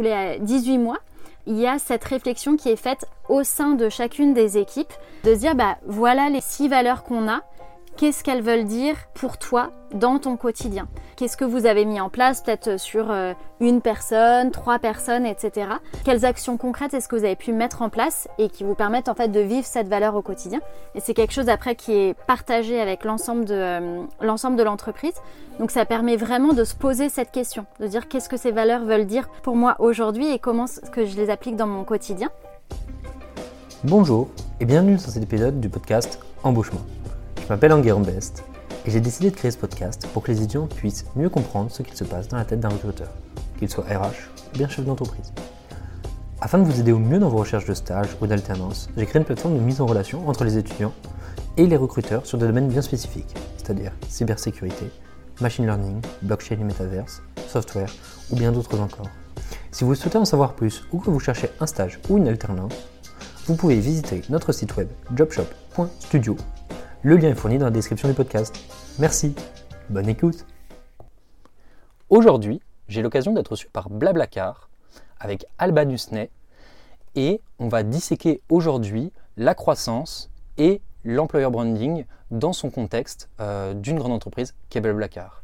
tous les 18 mois, il y a cette réflexion qui est faite au sein de chacune des équipes de se dire bah voilà les six valeurs qu'on a qu'est-ce qu'elles veulent dire pour toi dans ton quotidien? Qu'est-ce que vous avez mis en place, peut-être sur euh, une personne, trois personnes, etc. Quelles actions concrètes est-ce que vous avez pu mettre en place et qui vous permettent en fait de vivre cette valeur au quotidien? Et c'est quelque chose après qui est partagé avec l'ensemble de euh, l'ensemble de l'entreprise. Donc ça permet vraiment de se poser cette question, de dire qu'est-ce que ces valeurs veulent dire pour moi aujourd'hui et comment est-ce que je les applique dans mon quotidien. Bonjour et bienvenue dans cet épisode du podcast Embauchement. Je m'appelle Enguerrand Best et j'ai décidé de créer ce podcast pour que les étudiants puissent mieux comprendre ce qu'il se passe dans la tête d'un recruteur, qu'il soit RH ou bien chef d'entreprise. Afin de vous aider au mieux dans vos recherches de stage ou d'alternance, j'ai créé une plateforme de mise en relation entre les étudiants et les recruteurs sur des domaines bien spécifiques, c'est-à-dire cybersécurité, machine learning, blockchain et metaverse, software ou bien d'autres encore. Si vous souhaitez en savoir plus ou que vous cherchez un stage ou une alternance, vous pouvez visiter notre site web jobshop.studio le lien est fourni dans la description du podcast. Merci, bonne écoute. Aujourd'hui, j'ai l'occasion d'être reçu par Blablacar avec Alba Nusney et on va disséquer aujourd'hui la croissance et l'employer branding dans son contexte euh, d'une grande entreprise qui est Blablacar.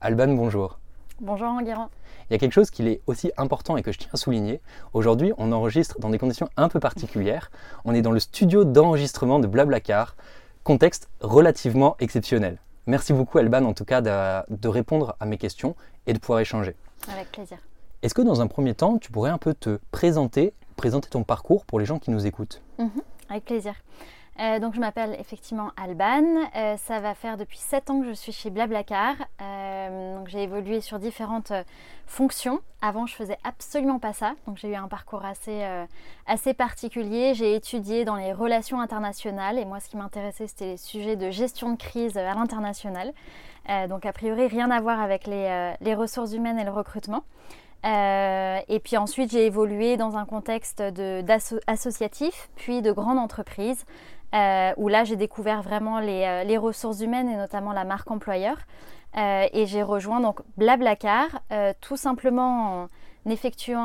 Alban, bonjour. Bonjour Enguerrand. Il y a quelque chose qui est aussi important et que je tiens à souligner. Aujourd'hui, on enregistre dans des conditions un peu particulières. On est dans le studio d'enregistrement de Blablacar contexte relativement exceptionnel. Merci beaucoup Alban en tout cas de, répondre à mes questions et de pouvoir échanger. Avec plaisir. Est-ce que dans un premier temps, tu pourrais un peu te présenter, présenter ton parcours pour les gens qui nous écoutent? Mhm, Avec plaisir. Euh, donc je m'appelle effectivement Alban. Euh, ça va faire depuis 7 ans que je suis chez Blablacar. Euh, donc j'ai évolué sur différentes fonctions. Avant je faisais absolument pas ça. Donc j'ai eu un parcours assez, assez particulier. J'ai étudié dans les relations internationales et moi ce qui m'intéressait c'était les sujets de gestion de crise à l'international. donc a priori rien à voir avec les, les ressources humaines et le recrutement. et puis ensuite, j'ai évolué dans un contexte associatif, puis de grande entreprise, euh, où là j'ai découvert vraiment euh, les, ressources humaines et notamment la marque employeur. Euh, et j'ai rejoint donc Blablacar tout simplement en effectuant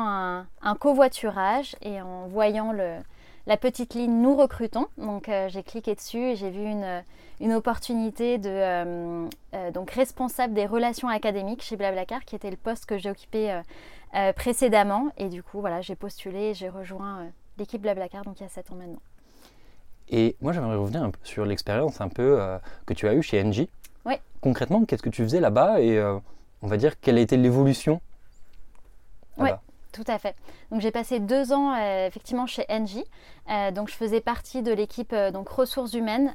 un, covoiturage et en voyant la petite ligne Nous recrutons. Donc j'ai cliqué dessus et j'ai vu une, opportunité de donc responsable des relations académiques chez Blablacar, qui était le poste que j'ai occupé précédemment. Et du coup, voilà, j'ai postulé et j'ai rejoint l'équipe Blablacar, donc il y a 7 ans maintenant. Et moi, j'aimerais revenir un peu sur l'expérience un peu euh, que tu as eue chez Engie. Oui. Concrètement, qu'est-ce que tu faisais là-bas et euh, on va dire quelle a été l'évolution Oui, tout à fait. Donc j'ai passé deux ans euh, effectivement chez Engie. donc je faisais partie de l'équipe donc ressources humaines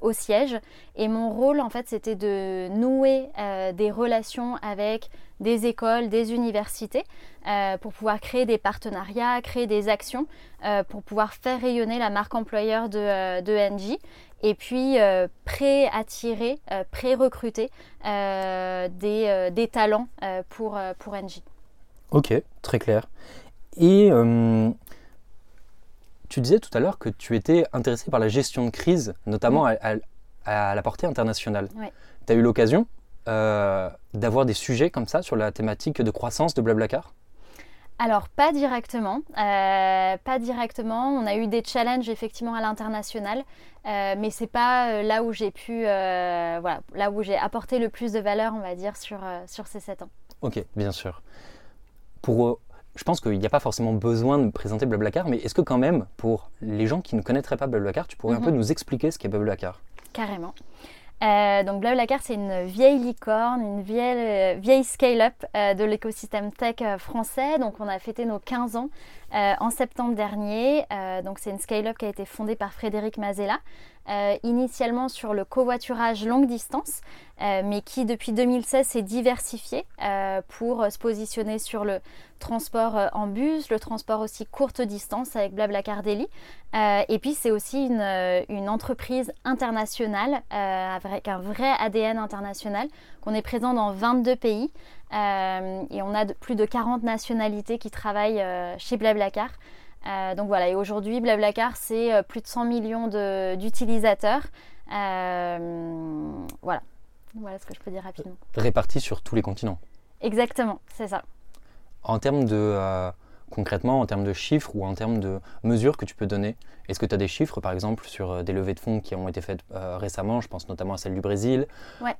au siège et mon rôle en fait c'était de nouer des relations avec des écoles, des universités, euh, pour pouvoir créer des partenariats, créer des actions, euh, pour pouvoir faire rayonner la marque employeur de, euh, de NG et puis pré-attirer, pré-recruter des, talents pour, pour NG. Ok, très clair. Et tu disais tout à l'heure que tu étais intéressé par la gestion de crise, notamment à, à, la portée internationale. Oui. Tu as eu l'occasion euh, d'avoir des sujets comme ça sur la thématique de croissance de Blablacar? Alors pas directement, euh, pas directement. On a eu des challenges effectivement à l'international, euh, mais c'est pas là où j'ai pu, voilà, là où j'ai apporté le plus de valeur, on va dire, sur, sur ces 7 ans. Ok, bien sûr. Pour, je pense qu'il n'y a pas forcément besoin de présenter Blablacar, mais est-ce que quand même, pour les gens qui ne connaîtraient pas Blablacar, tu pourrais un peu mhm. nous expliquer ce qu'est Blablacar? Carrément. Euh, donc Blablacar, c'est une vieille licorne, une vieille, euh, vieille scale-up euh, de l'écosystème tech français. Donc on a fêté nos 15 ans en septembre dernier. donc c'est une scale-up qui a été fondée par Frédéric Mazella, initialement sur le covoiturage longue distance, mais qui depuis 2016 s'est diversifié pour se positionner sur le transport euh, en bus, le transport aussi courte distance avec Blablacar. Euh, et puis c'est aussi une, euh, une, entreprise internationale avec un vrai ADN international, qu'on est présent dans 22 pays et on a plus de 40 nationalités qui travaillent chez Blablacar. Donc voilà, et aujourd'hui Blablacar c'est plus de 100 millions d'utilisateurs. voilà. voilà ce que je peux dire rapidement. Répartis sur tous les continents. Exactement, c'est ça. En termes de, euh, concrètement, en termes de chiffres ou en termes de mesures que tu peux donner, est-ce que tu as des chiffres, par exemple, sur euh, des levées de fonds qui ont été faites récemment? Je pense notamment à celle du Brésil. Ouais.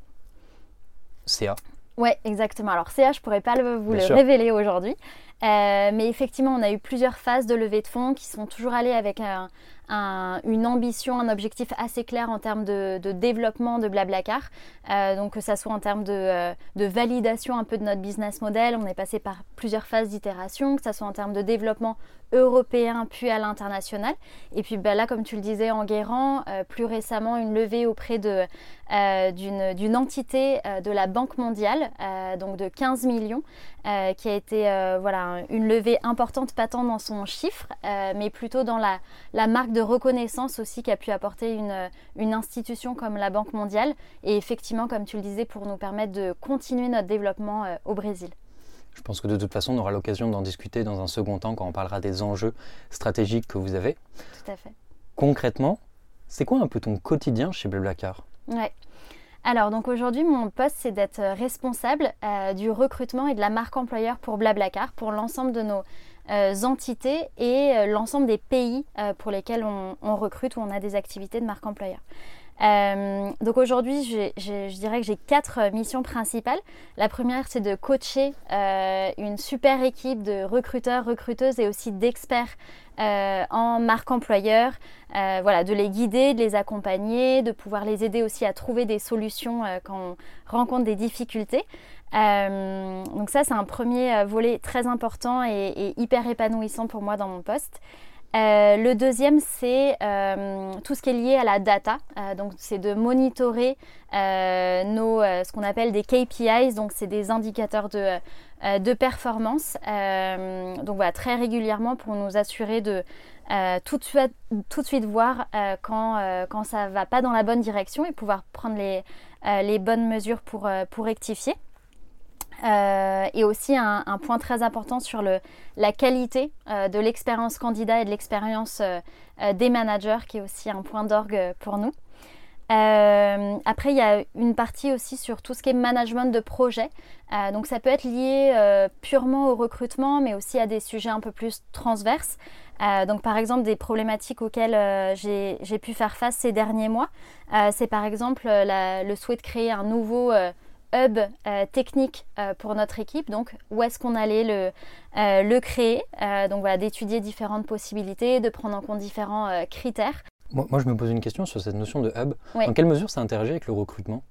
CA. Oui, exactement. Alors CA, je ne pourrais pas vous le révéler aujourd'hui. Mais effectivement, on a eu plusieurs phases de levée de fonds qui sont toujours allées avec un, une ambition, un objectif assez clair en termes de, développement de Blablacar. Euh, donc que ça soit en termes euh, de, validation un peu de notre business model, on est passé par plusieurs phases d'itération, que ça soit en termes de développement européen puis à l'international. Et puis bah, là, comme tu le disais en Guérant, euh, plus récemment une levée auprès d'une entité de la Banque mondiale, donc de 15 millions, qui a été voilà, une levée importante, pas tant dans son chiffre, mais plutôt dans la, la marque de reconnaissance aussi qu'a pu apporter une, une, institution comme la Banque mondiale et effectivement, comme tu le disais, pour nous permettre de continuer notre développement euh, au Brésil. Je pense que de toute façon, on aura l'occasion d'en discuter dans un second temps quand on parlera des enjeux stratégiques que vous avez. Tout à fait. Concrètement, c'est quoi un peu ton quotidien chez Blablacar Ouais. Alors, donc aujourd'hui, mon poste, c'est d'être responsable euh, du recrutement et de la marque employeur pour Blablacar, pour l'ensemble de nos euh, entités et euh, l'ensemble des pays euh, pour lesquels on, recrute ou on a des activités de marque employeur. Donc aujourd'hui, je dirais que j'ai quatre missions principales. La première, c'est de coacher une super équipe de recruteurs, recruteuses et aussi d'experts en marque employeur. voilà, de les guider, de les accompagner, de pouvoir les aider aussi à trouver des solutions quand on rencontre des difficultés. Euh, donc ça, c'est un premier euh, volet très important et, hyper épanouissant pour moi dans mon poste. Euh, le deuxième, c'est tout ce qui est lié à la data. donc, c'est de monitorer nos, ce qu'on appelle des KPIs. Donc, c'est des indicateurs de, performance. donc, voilà, très régulièrement pour nous assurer de tout, de suite, tout de suite voir quand, quand ça ne va pas dans la bonne direction et pouvoir prendre les, les bonnes mesures pour, pour rectifier. Euh, et aussi un, point très important sur la qualité euh, de l'expérience candidat et de l'expérience euh, des managers, qui est aussi un point d'orgue pour nous. après, il y a une partie aussi sur tout ce qui est management de projet. donc, ça peut être lié purement au recrutement, mais aussi à des sujets un peu plus transverses. donc, par exemple, des problématiques auxquelles j'ai pu faire face ces derniers mois, c'est par exemple le souhait de créer un nouveau hub euh, technique euh, pour notre équipe. Donc, où est-ce qu'on allait le, euh, le créer? Donc, voilà, d'étudier différentes possibilités, de prendre en compte différents critères. Moi, moi, je me pose une question sur cette notion de hub. Dans quelle mesure ça interagit avec le recrutement?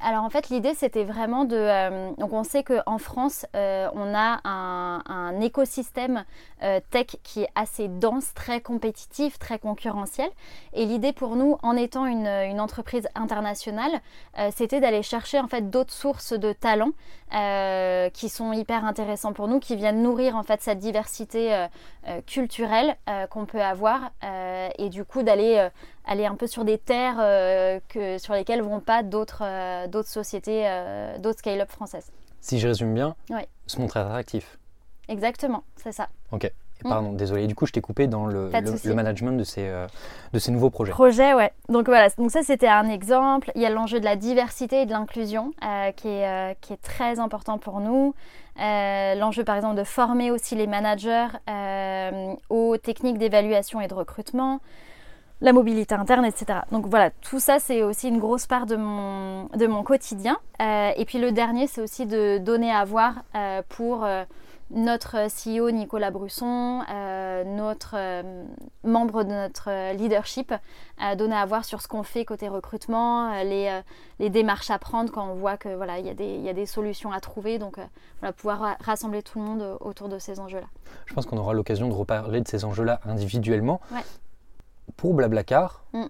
Alors en fait l'idée c'était vraiment de... Euh, donc on sait qu'en France euh, on a un, écosystème euh, tech qui est assez dense, très compétitif, très concurrentiel. Et l'idée pour nous en étant une, une entreprise internationale c'était d'aller chercher en fait d'autres sources de talents qui sont hyper intéressants pour nous, qui viennent nourrir en fait cette diversité culturelle qu'on peut avoir et du coup d'aller aller un peu sur des terres euh, que, sur lesquelles ne vont pas d'autres euh, d'autres sociétés, euh, d'autres scale-up françaises. Si je résume bien, se montrer attractif. Exactement, c'est ça. Ok. Pardon, désolé. Du coup, je t'ai coupé dans le, le, management de ces, de ces nouveaux projets. Projets, ouais. Donc voilà, donc ça c'était un exemple. Il y a l'enjeu de la diversité et de l'inclusion qui, est, qui est très important pour nous. l'enjeu par exemple de former aussi les managers aux techniques d'évaluation et de recrutement la mobilité interne, etc. Donc voilà, tout ça, c'est aussi une grosse part de mon, de mon quotidien. Euh, et puis le dernier, c'est aussi de donner à voir euh, pour euh, notre CEO Nicolas Brusson, notre membre de notre leadership, donner à voir sur ce qu'on fait côté recrutement, les, les, démarches à prendre quand on voit que voilà, il y, a des, y a des solutions à trouver. Donc voilà, pouvoir rassembler tout le monde autour de ces enjeux-là. Je pense qu'on aura l'occasion de reparler de ces enjeux-là individuellement. Ouais pour Blablacar, mm.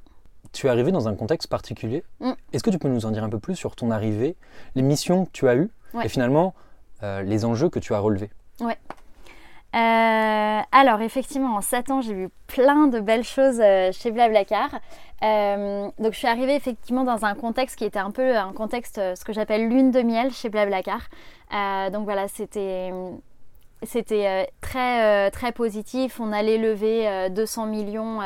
tu es arrivé dans un contexte particulier. Mm. Est-ce que tu peux nous en dire un peu plus sur ton arrivée, les missions que tu as eues et finalement euh, les enjeux que tu as relevés? Ouais. Euh, alors effectivement, en 7 ans, j'ai vu plein de belles choses euh, chez Blablacar. donc je suis arrivée effectivement dans un contexte qui était un peu un contexte, ce que j'appelle lune de miel chez Blablacar. donc voilà, c'était c'était très très positif. On allait lever 200 millions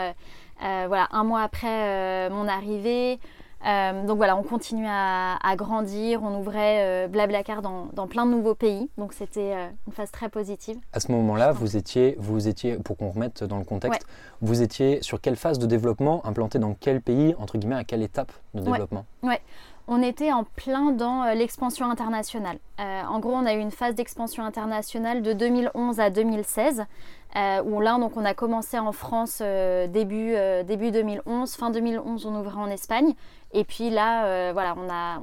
voilà, un mois après euh, mon arrivée. donc voilà, on continue à, grandir, on ouvrait Blablacar dans, dans, plein de nouveaux pays, donc c'était une phase très positive. À ce moment-là, vous étiez, vous étiez, pour qu'on remette dans le contexte, vous étiez sur quelle phase de développement, implanté dans quel pays, entre guillemets, à quelle étape de développement? Ouais on était en plein dans euh, l'expansion internationale. Euh, en gros, on a eu une phase d'expansion internationale de 2011 à 2016, euh, où là, donc, on a commencé en France début, début 2011, fin 2011, on ouvrait en Espagne, et puis là, voilà, on a,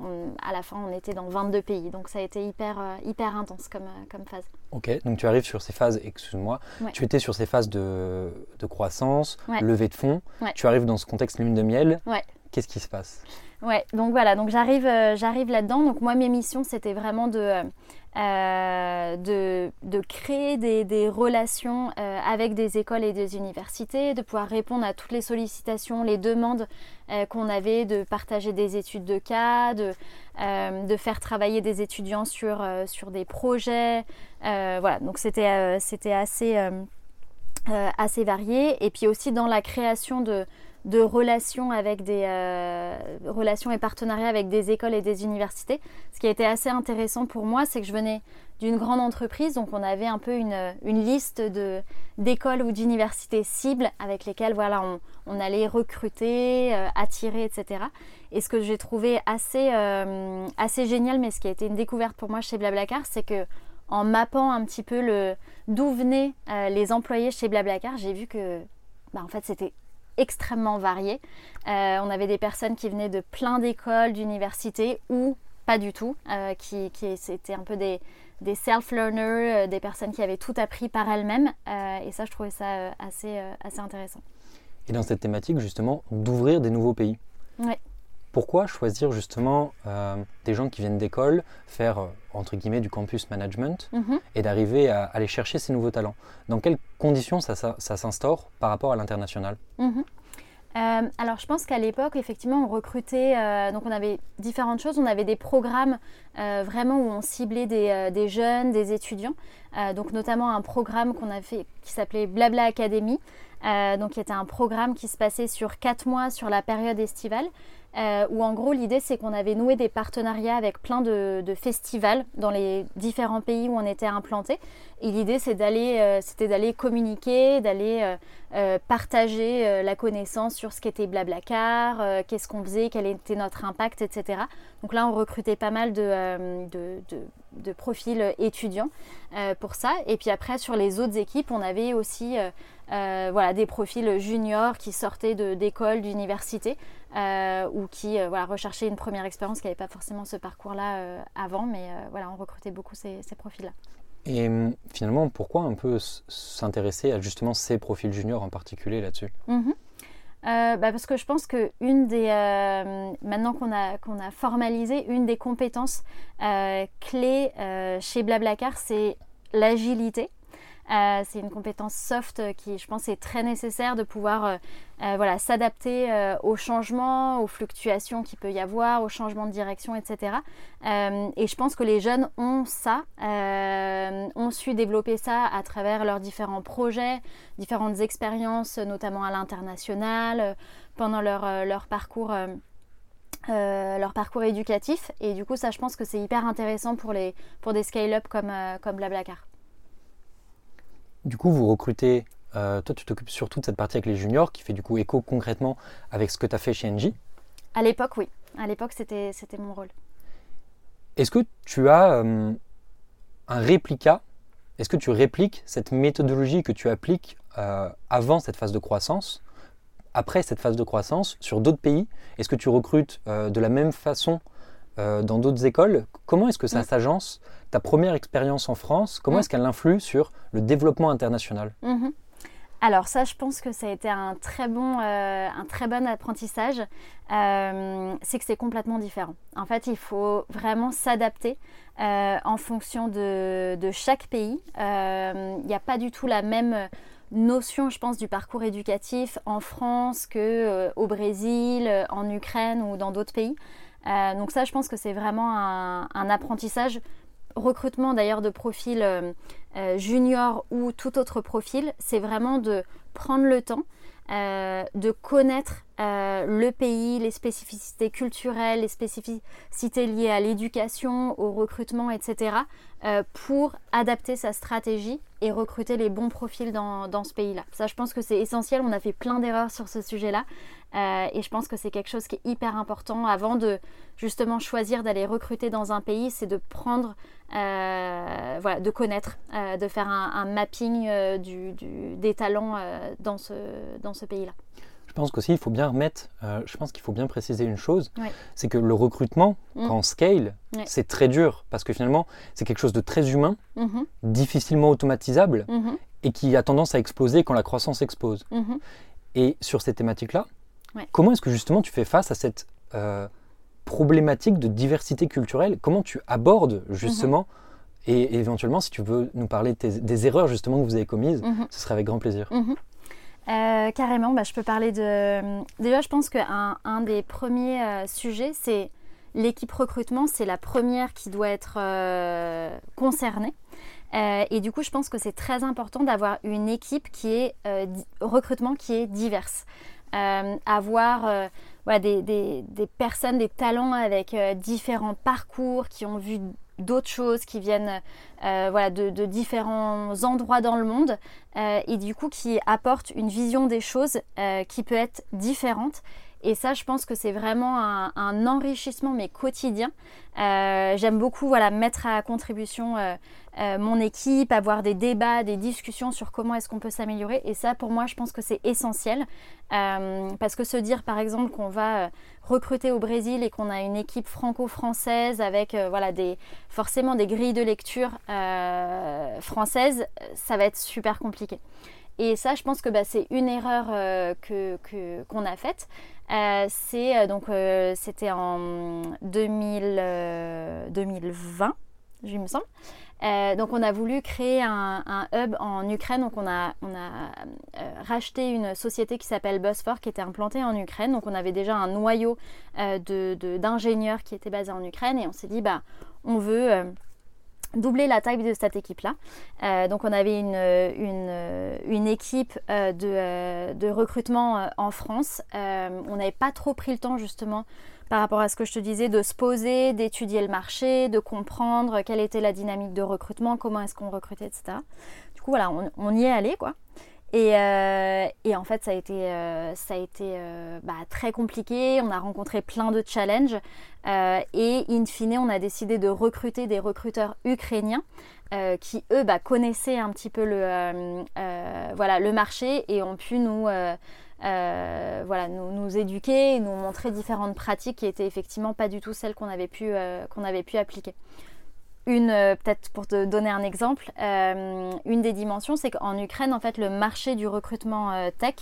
à la fin, on était dans 22 pays, donc ça a été hyper, hyper intense comme, comme phase. Ok, donc tu arrives sur ces phases, excuse-moi, tu étais sur ces phases de, croissance, levée de fonds, tu arrives dans ce contexte lune de miel, qu'est-ce qui se passe? Ouais, donc voilà, donc j'arrive, euh, j'arrive là-dedans. Donc moi, mes missions, c'était vraiment de, euh, de, créer des, relations euh, avec des écoles et des universités, de pouvoir répondre à toutes les sollicitations, les demandes qu'on avait, de partager des études de cas, de, de faire travailler des étudiants sur, sur des projets. voilà, donc c'était, c'était assez, assez varié. Et puis aussi dans la création de de relations avec des euh, relations et partenariats avec des écoles et des universités. Ce qui a été assez intéressant pour moi, c'est que je venais d'une grande entreprise, donc on avait un peu une, liste de, d'écoles ou d'universités cibles avec lesquelles voilà, on, allait recruter, euh, attirer, etc. Et ce que j'ai trouvé assez, euh, assez génial, mais ce qui a été une découverte pour moi chez Blablacar, c'est que en mappant un petit peu le, d'où venaient les employés chez Blablacar, j'ai vu que bah, en fait, c'était extrêmement variés. Euh, on avait des personnes qui venaient de plein d'écoles, d'universités ou pas du tout, euh, qui, qui c'était un peu des, des self-learners, euh, des personnes qui avaient tout appris par elles-mêmes. et ça, je trouvais ça assez, assez intéressant. Et dans cette thématique, justement, d'ouvrir des nouveaux pays. Pourquoi choisir justement euh, des gens qui viennent d'école, faire euh, entre guillemets du campus management mhm. et d'arriver à aller chercher ces nouveaux talents? Dans quelles conditions ça, s'instaure par rapport à l'international? Mhm. euh, alors je pense qu'à l'époque, effectivement, on recrutait, donc on avait différentes choses. On avait des programmes vraiment où on ciblait des, des jeunes, des étudiants. donc notamment un programme qu'on a fait qui s'appelait Blabla Academy, donc qui était un programme qui se passait sur quatre mois sur la période estivale. Euh, où en gros l'idée c'est qu'on avait noué des partenariats avec plein de, festivals dans les différents pays où on était implanté. Et l'idée c'est d'aller, euh, c'était d'aller communiquer, d'aller euh, partager la connaissance sur ce qu'était Blablacar, qu'est-ce qu'on faisait, quel était notre impact, etc. Donc là on recrutait pas mal de, de profils étudiants pour ça. Et puis après sur les autres équipes on avait aussi euh, voilà, des profils juniors qui sortaient d'écoles, d'universités euh, ou qui euh, voilà, recherchaient une première expérience qui n'avait pas forcément ce parcours-là avant, mais voilà, on recrutait beaucoup ces, profils-là. Et finalement, pourquoi un peu s'intéresser à justement ces profils juniors en particulier là-dessus? Mhm. bah parce que je pense que une des maintenant qu'on a qu'on a formalisé une des compétences clés chez Blablacar c'est l'agilité euh, c'est une compétence soft qui, je pense, est très nécessaire de pouvoir euh, euh, voilà, s'adapter aux changements, aux fluctuations qu'il peut y avoir, aux changements de direction, etc. et je pense que les jeunes ont ça, ont su développer ça à travers leurs différents projets, différentes expériences, notamment à l'international, pendant leur, parcours. leur parcours éducatif et du coup ça je pense que c'est hyper intéressant pour, les, pour des scale-up comme, comme Blablacar. Du coup, vous recrutez, euh, toi tu t'occupes surtout de cette partie avec les juniors qui fait du coup écho concrètement avec ce que tu as fait chez NJ À l'époque, oui. À l'époque, c'était, mon rôle. Est-ce que tu as euh, un réplica? Est-ce que tu répliques cette méthodologie que tu appliques euh, avant cette phase de croissance après cette phase de croissance sur d'autres pays? Est-ce que tu recrutes de la même façon euh, dans d'autres écoles. Comment est-ce que ça mm. s'agence Ta première expérience en France, comment mm. est-ce qu'elle influe sur le développement international? Mm-hmm. Alors ça, je pense que ça a été un très bon, euh, un très bon apprentissage. Euh, c'est que c'est complètement différent. En fait, il faut vraiment s'adapter en fonction de, de chaque pays. Il n'y a pas du tout la même notion, je pense, du parcours éducatif en France que au Brésil, en Ukraine ou dans d'autres pays. Euh, donc ça, je pense que c'est vraiment un, apprentissage recrutement d'ailleurs de profils euh, junior ou tout autre profil, c'est vraiment de prendre le temps de connaître le pays, les spécificités culturelles, les spécificités liées à l'éducation, au recrutement, etc., pour adapter sa stratégie et recruter les bons profils dans, dans ce pays-là. Ça, je pense que c'est essentiel. On a fait plein d'erreurs sur ce sujet-là. Euh, et je pense que c'est quelque chose qui est hyper important avant de justement choisir d'aller recruter dans un pays, c'est de prendre, euh, voilà, de connaître, euh, de faire un, mapping du, des talents dans ce, dans ce pays-là. Je pense qu'aussi, il faut bien remettre, je pense qu'il faut bien préciser une chose, c'est que le recrutement, mm. quand on scale, c'est très dur parce que finalement, c'est quelque chose de très humain, mm-hmm. difficilement automatisable mm-hmm. et qui a tendance à exploser quand la croissance explose. Mm-hmm. Et sur ces thématiques-là, comment est-ce que justement tu fais face à cette euh, problématique de diversité culturelle? Comment tu abordes justement et éventuellement, si tu veux nous parler des erreurs justement que vous avez commises, ce serait avec grand plaisir. Euh, carrément, bah, je peux parler de... Déjà, je pense qu'un un des premiers euh, sujets, c'est l'équipe recrutement, c'est la première qui doit être euh, concernée. et du coup, je pense que c'est très important d'avoir une équipe qui est recrutement qui est diverse. Avoir des, des, personnes, des talents avec différents parcours, qui ont vu d'autres choses qui viennent euh, voilà, de, différents endroits dans le monde euh, et du coup qui apportent une vision des choses euh, qui peut être différente. Et ça, je pense que c'est vraiment un, enrichissement, mais quotidien. J'aime beaucoup voilà, mettre à contribution mon équipe, avoir des débats, des discussions sur comment est-ce qu'on peut s'améliorer. Et ça, pour moi, je pense que c'est essentiel. parce que se dire, par exemple, qu'on va recruter au Brésil et qu'on a une équipe franco-française avec euh, voilà, des, forcément des grilles de lecture euh, françaises, ça va être super compliqué. Et ça, je pense que bah, c'est une erreur euh, qu'on a faite. C'est donc c'était en 2000, 2020, je me semble. Euh, donc on a voulu créer un, hub en Ukraine. Donc on a, on a euh, racheté une société qui s'appelle Busfor qui était implantée en Ukraine. Donc on avait déjà un noyau euh, d'ingénieurs qui était basé en Ukraine et on s'est dit bah on veut doubler la taille de cette équipe-là. donc on avait une, une, une équipe de, de, recrutement en France. on n'avait pas trop pris le temps justement par rapport à ce que je te disais, de se poser, d'étudier le marché, de comprendre quelle était la dynamique de recrutement, comment est-ce qu'on recrutait, etc. Du coup, voilà, on, y est allé, quoi. Et, euh, en fait, ça a été, euh, euh, bah, très compliqué. On a rencontré plein de challenges. et in fine, on a décidé de recruter des recruteurs ukrainiens qui, eux, bah, connaissaient un petit peu le, marché et ont pu nous éduquer et nous montrer différentes pratiques qui étaient effectivement pas du tout celles qu'on avait pu appliquer. Une, euh, peut-être pour te donner un exemple, une des dimensions, c'est qu'en Ukraine, en fait, le marché du recrutement tech,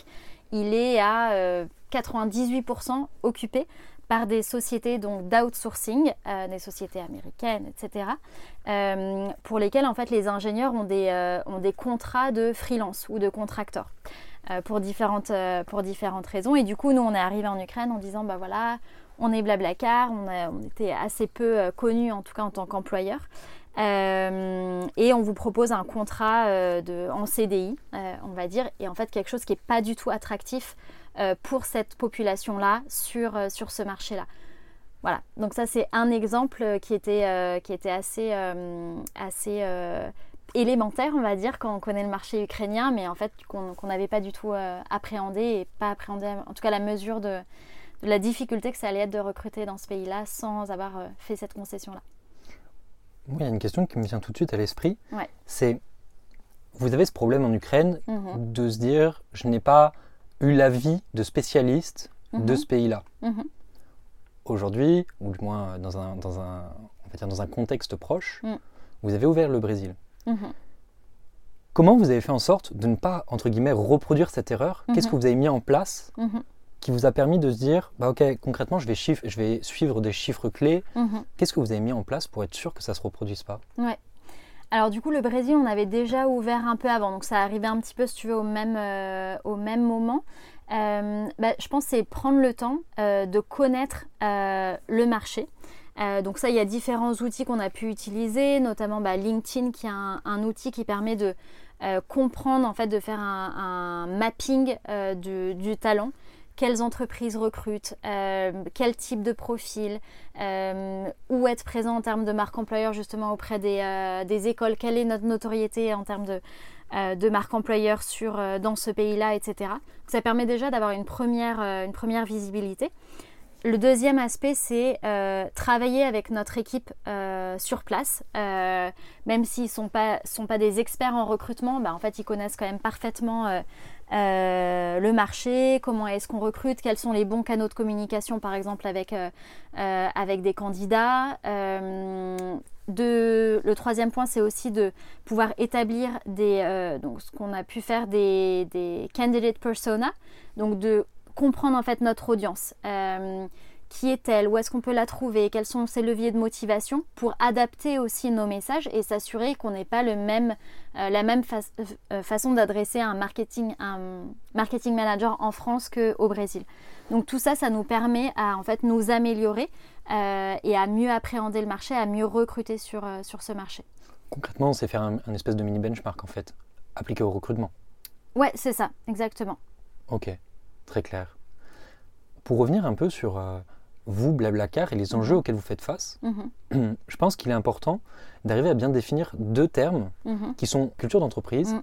il est à 98% occupé par des sociétés donc d'outsourcing, des sociétés américaines, etc., pour lesquelles en fait les ingénieurs ont des, ont des contrats de freelance ou de contracteurs. Euh, pour, différentes, euh, pour différentes raisons. Et du coup, nous, on est arrivé en Ukraine en disant, bah voilà, on est Blablacar, on, était assez peu euh, connus, en tout cas en tant qu'employeur. et on vous propose un contrat de, en CDI, on va dire, et en fait quelque chose qui n'est pas du tout attractif pour cette population-là sur, sur ce marché-là. Voilà, donc ça c'est un exemple qui était, assez, élémentaire, on va dire, quand on connaît le marché ukrainien, mais en fait qu'on n'avait pas du tout euh, appréhendé et pas appréhendé, en tout cas la mesure de, la difficulté que ça allait être de recruter dans ce pays-là sans avoir euh, fait cette concession-là. il y a une question qui me vient tout de suite à l'esprit. C'est, vous avez ce problème en Ukraine mhm. de se dire, je n'ai pas eu l'avis de spécialistes de mhm. ce pays-là. Mhm. Aujourd'hui, ou du moins dans un, dans un, on va dire dans un contexte proche, mm. vous avez ouvert le Brésil. Comment vous avez fait en sorte de ne pas, entre guillemets, reproduire cette erreur? Qu'est-ce que vous avez mis en place. Qui vous a permis de se dire, bah ok, concrètement, je vais, je vais suivre des chiffres clés. Qu'est-ce que vous avez mis en place pour être sûr que ça ne se reproduise pas? Ouais. Alors du coup, le Brésil, on avait déjà ouvert un peu avant, donc ça arrivait un petit peu, si tu veux, au même, euh, au même moment. Euh, bah, je pense c'est prendre le temps euh, de connaître le marché. donc ça, il y a différents outils qu'on a pu utiliser, notamment bah, LinkedIn qui est un, outil qui permet de comprendre, en fait, de faire un, mapping du, talent quelles entreprises recrutent, quel type de profil, où être présent en termes de marque employeur justement auprès des, des, écoles, quelle est notre notoriété en termes de, euh, marque employeur sur, euh, dans ce pays-là, etc. Ça permet déjà d'avoir une, première, euh, une première visibilité. Le deuxième aspect, c'est travailler avec notre équipe sur place. même s'ils ne sont pas, sont pas des experts en recrutement, bah, en fait, ils connaissent quand même parfaitement le marché, comment est-ce qu'on recrute, quels sont les bons canaux de communication, par exemple, avec, avec des candidats le troisième point, c'est aussi de pouvoir établir des, euh, donc ce qu'on a pu faire des, des, candidate persona, donc de comprendre en fait notre audience. Euh, qui est-elle Où est-ce qu'on peut la trouver Quels sont ses leviers de motivation pour adapter aussi nos messages et s'assurer qu'on n'ait pas le même, euh, la même façon d'adresser un marketing, un marketing manager en France qu'au Brésil. Donc tout ça, ça nous permet à en fait nous améliorer euh, et à mieux appréhender le marché, à mieux recruter sur, euh, sur ce marché. Concrètement, c'est faire un, espèce de mini benchmark en fait, appliqué au recrutement. Ouais, c'est ça, exactement. Ok, très clair. Pour revenir un peu sur euh, vous, Blablacar, et les enjeux mhm. auxquels vous faites face, mhm. je pense qu'il est important d'arriver à bien définir deux termes mhm. qui sont culture d'entreprise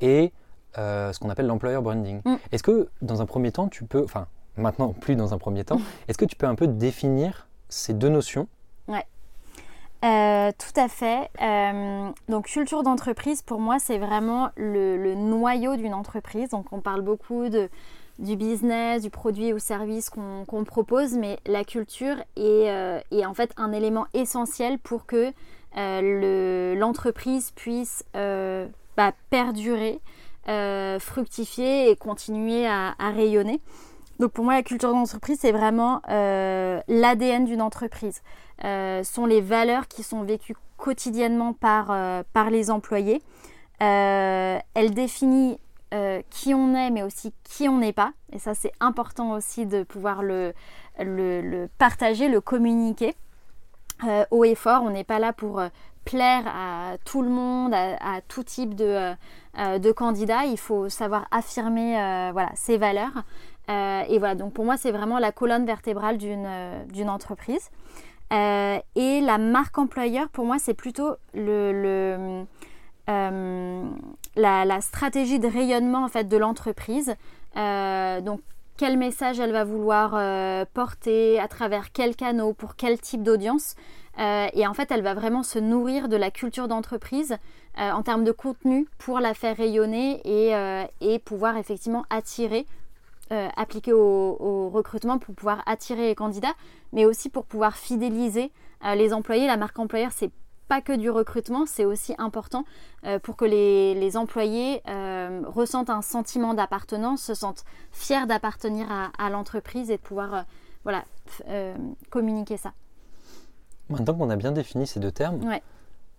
et ce qu'on appelle l'employer branding. Est-ce que dans un premier temps, tu peux, enfin maintenant plus dans un premier temps. Est-ce que tu peux un peu définir ces deux notions? Ouais. Euh, tout à fait. Euh, donc culture d'entreprise, pour moi, c'est vraiment le, noyau d'une entreprise. Donc on parle beaucoup de, du business, du produit ou service qu'on propose, mais la culture est, euh, est, en fait un élément essentiel pour que l'entreprise puisse bah, perdurer, fructifier et continuer à rayonner. Donc pour moi, la culture d'entreprise, c'est vraiment euh, l'ADN d'une entreprise. Euh, sont les valeurs qui sont vécues quotidiennement euh, par les employés. elle définit qui on est, mais aussi qui on n'est pas. Et ça, c'est important aussi de pouvoir le, partager, le communiquer haut et fort. On n'est pas là pour plaire à tout le monde, à, tout type de, candidats. Il faut savoir affirmer voilà, ses valeurs. Euh, et voilà, donc pour moi, c'est vraiment la colonne vertébrale d'une euh, entreprise. Euh, et la marque employeur, pour moi, c'est plutôt le, la, stratégie de rayonnement en fait, de l'entreprise. donc, quel message elle va vouloir porter, à travers quels canaux, pour quel type d'audience. et en fait, elle va vraiment se nourrir de la culture d'entreprise en termes de contenu pour la faire rayonner et, et pouvoir effectivement attirer euh, appliqué au, recrutement pour pouvoir attirer les candidats, mais aussi pour pouvoir fidéliser euh, les employés. La marque employeur, c'est pas que du recrutement, c'est aussi important euh, pour que les, employés ressentent un sentiment d'appartenance, se sentent fiers d'appartenir à, l'entreprise et de pouvoir voilà, communiquer ça. Maintenant qu'on a bien défini ces deux termes,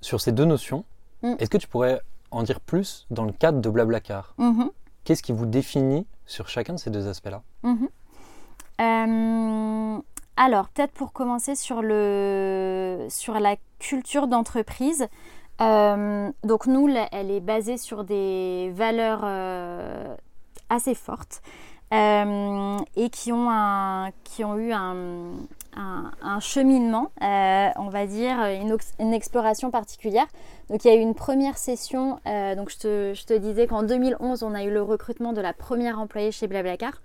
sur ces deux notions, mm. est-ce que tu pourrais en dire plus dans le cadre de Blablacar? Mm-hmm. Qu'est-ce qui vous définit sur chacun de ces deux aspects-là? Mhm. Alors, peut-être pour commencer sur la culture d'entreprise. Euh, donc nous, elle est basée sur des valeurs euh, assez fortes et qui ont, un, qui ont eu un, cheminement, on va dire, une, exploration particulière. Donc il y a eu une première session, euh, donc je te, disais qu'en 2011 on a eu le recrutement de la première employée chez Blablacar.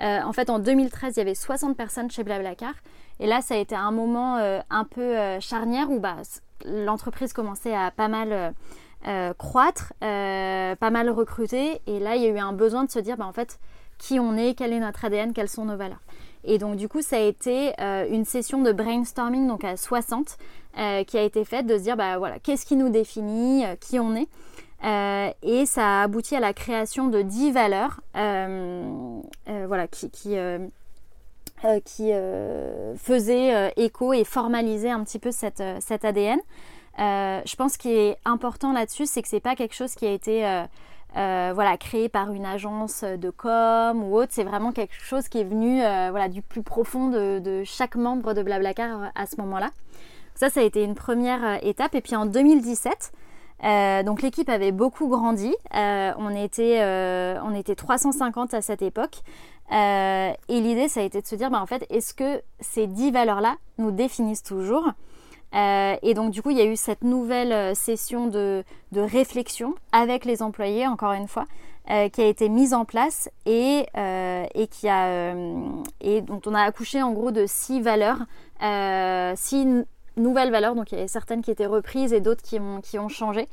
Euh, en fait en 2013 il y avait 60 personnes chez Blablacar et là ça a été un moment euh, un peu charnière où bah, l'entreprise commençait à pas mal croître, pas mal recruter et là il y a eu un besoin de se dire bah, en fait qui on est, quel est notre ADN, quelles sont nos valeurs. Et donc du coup, ça a été une session de brainstorming donc à 60 euh, qui a été faite de se dire bah voilà qu'est-ce qui nous définit, euh, qui on est. Euh, et ça a abouti à la création de 10 valeurs voilà, qui, qui, qui faisaient écho et formalisaient un petit peu cette, cet ADN. je pense qu'il est important là-dessus, c'est que c'est pas quelque chose qui a été euh, voilà, créé par une agence de com ou autre. C'est vraiment quelque chose qui est venu euh, voilà, du plus profond de, chaque membre de Blablacar à ce moment-là. Ça, ça a été une première étape. Et puis en 2017, euh, donc l'équipe avait beaucoup grandi. on, était, on était 350 à cette époque. et l'idée, ça a été de se dire, bah, en fait, est-ce que ces 10 valeurs-là nous définissent toujours? Euh, et donc du coup, il y a eu cette nouvelle euh, session de, réflexion avec les employés, encore une fois, euh, qui a été mise en place et, et, qui a, et dont on a accouché en gros de six valeurs, six nouvelles valeurs. Donc il y avait certaines qui étaient reprises et d'autres qui ont, qui ont changé,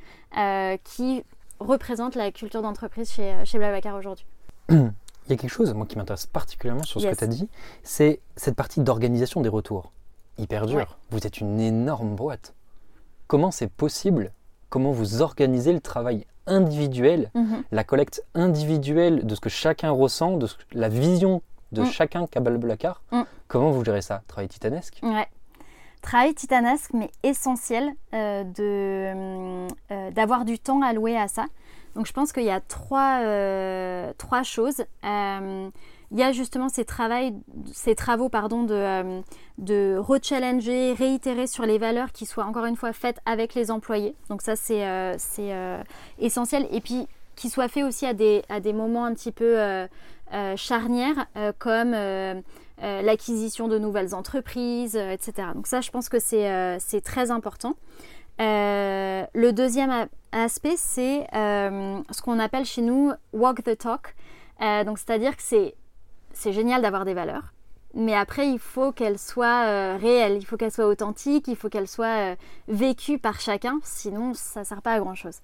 qui représentent la culture d'entreprise chez, chez Blablacar aujourd'hui. Il y a quelque chose, moi, qui m'intéresse particulièrement sur ce que tu as dit, c'est cette partie d'organisation des retours hyper dur. Vous êtes une énorme boîte. Comment c'est possible? Comment vous organisez le travail individuel, mhm. la collecte individuelle de ce que chacun ressent, de la vision de mm. chacun Cabal Blacard mm. Comment vous gérez ça? Travail titanesque? Ouais. Travail titanesque, mais essentiel euh, euh, d'avoir du temps alloué à ça. Donc je pense qu'il y a trois, euh, trois choses il y a justement ces, ces travaux de, euh, de rechallenger, réitérer sur les valeurs qui soient encore une fois faites avec les employés. Donc ça, c'est euh, euh, essentiel. Et puis, qui soient faits aussi à des, moments un petit peu charnières, comme l'acquisition de nouvelles entreprises, etc. Donc ça, je pense que c'est très important. le deuxième aspect, c'est ce qu'on appelle chez nous walk the talk. donc, c'est-à-dire que c'est c'est génial d'avoir des valeurs, mais après, il faut qu'elles soient euh, réelles, il faut qu'elles soient authentiques, il faut qu'elles soient euh, vécues par chacun, sinon ça ne sert pas à grand-chose.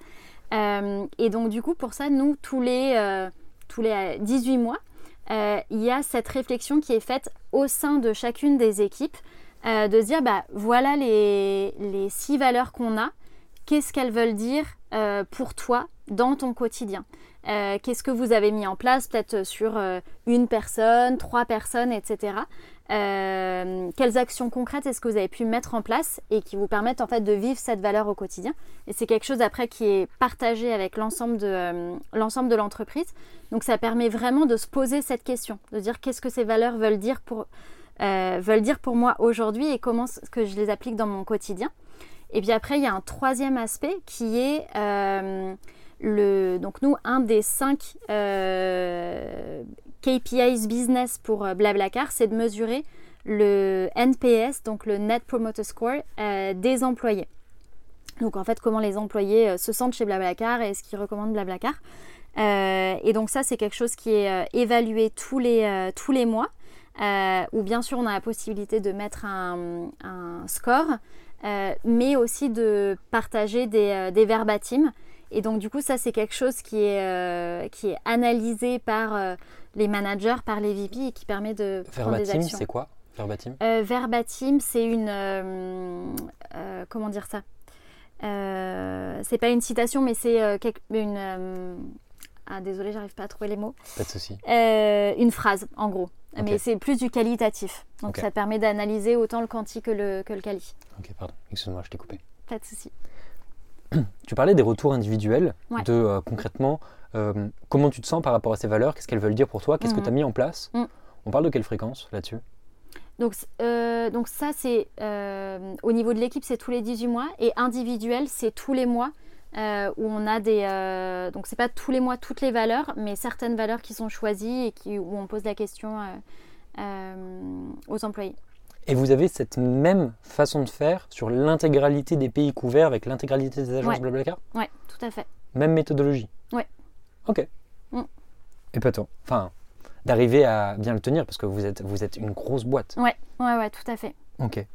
Euh, et donc, du coup, pour ça, nous, tous les, tous les 18 mois, il y a cette réflexion qui est faite au sein de chacune des équipes, de se dire, bah, voilà les, les six valeurs qu'on a, qu'est-ce qu'elles veulent dire pour toi dans ton quotidien? Euh, qu'est-ce que vous avez mis en place, peut-être sur euh, une personne, trois personnes, etc. Euh, quelles actions concrètes est-ce que vous avez pu mettre en place et qui vous permettent en fait de vivre cette valeur au quotidien? Et c'est quelque chose après qui est partagé avec l'ensemble de l'ensemble l'entreprise. Donc ça permet vraiment de se poser cette question, de dire qu'est-ce que ces valeurs veulent dire pour veulent dire pour moi aujourd'hui et comment que je les applique dans mon quotidien. Et puis après il y a un troisième aspect qui est donc nous, un des cinq euh, KPIs business pour euh, Blablacar, c'est de mesurer le NPS, donc le Net Promoter Score, euh, des employés. Donc en fait, comment les employés se sentent chez Blablacar et ce qu'ils recommandent Blablacar. et donc ça, c'est quelque chose qui est évalué tous les, tous les mois, où bien sûr on a la possibilité de mettre un, score, mais aussi de partager des, des et donc du coup, ça c'est quelque chose qui est, euh, qui est analysé par euh, les managers, par les VP et qui permet de prendre des actions. c'est quoi Verbatim? Euh, Verbatim, c'est une... comment dire ça? C'est pas une citation, mais c'est une... ah désolé, j'arrive pas à trouver les mots. Pas de souci. une phrase, en gros. Mais c'est plus du qualitatif. Donc ça permet d'analyser autant le quanti que le, que le quali. Ok, pardon. Excuse-moi, je t'ai coupé. Pas de souci. Tu parlais des retours individuels, de euh, concrètement euh, comment tu te sens par rapport à ces valeurs, qu'est-ce qu'elles veulent dire pour toi, qu'est-ce que mhm. tu as mis en place? Mm. On parle de quelle fréquence là-dessus? Donc, euh, donc ça, c'est au niveau de l'équipe, c'est tous les 18 mois et individuel, c'est tous les mois où on a des... donc c'est pas tous les mois toutes les valeurs, mais certaines valeurs qui sont choisies et qui, où on pose la question aux employés. Et vous avez cette même façon de faire sur l'intégralité des pays couverts avec l'intégralité des agences Blablacar Oui, tout à fait. Même méthodologie Oui. Ok. Mm. Et pas toi. Enfin, d'arriver à bien le tenir parce que vous êtes, vous êtes une grosse boîte. Oui, ouais, ouais, tout à fait. Ok.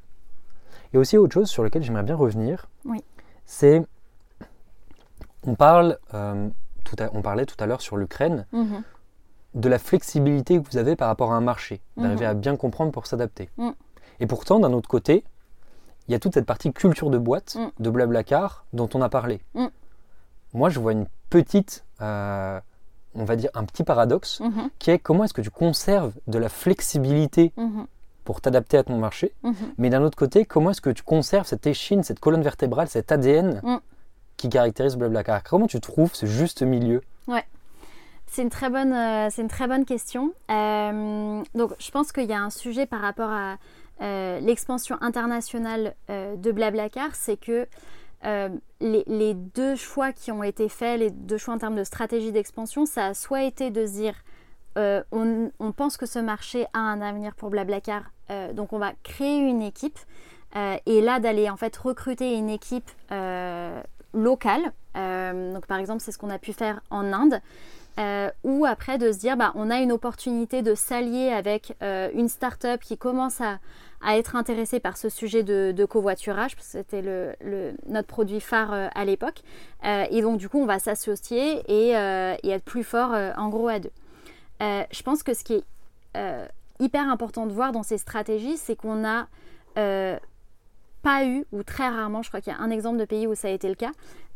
Et aussi autre chose sur laquelle j'aimerais bien revenir. Oui. C'est. On, parle, euh, tout on parlait tout à l'heure sur l'Ukraine. Mm-hmm. de la flexibilité que vous avez par rapport à un marché, d'arriver mm-hmm. à bien comprendre pour s'adapter. Mm. Et pourtant, d'un autre côté, il y a toute cette partie culture de boîte, mm. de Blablacar, dont on a parlé. Mm. Moi, je vois une petite, euh, on va dire un petit paradoxe, mm-hmm. qui est comment est-ce que tu conserves de la flexibilité mm-hmm. pour t'adapter à ton marché, mm-hmm. mais d'un autre côté, comment est-ce que tu conserves cette échine, cette colonne vertébrale, cet ADN mm. qui caractérise Blablacar? Comment tu trouves ce juste milieu? Ouais. C'est une très bonne, euh, c'est une très bonne question. Euh, donc, je pense qu'il y a un sujet par rapport à euh, l'expansion internationale de Blablacar, c'est que les, les, deux choix qui ont été faits, les deux choix en termes de stratégie d'expansion, ça a soit été de dire on, pense que ce marché a un avenir pour Blablacar, donc on va créer une équipe. et là, d'aller en fait recruter une équipe locale. donc, par exemple, c'est ce qu'on a pu faire en Inde. Euh, ou après de se dire bah, on a une opportunité de s'allier avec euh, une start-up qui commence à, être intéressée par ce sujet de, covoiturage, parce que c'était notre produit phare euh, à l'époque. et donc du coup on va s'associer et, et, être plus fort en gros à deux. je pense que ce qui est hyper important de voir dans ces stratégies, c'est qu'on a pas eu, ou très rarement, je crois qu'il y a un exemple de pays où ça a été le cas,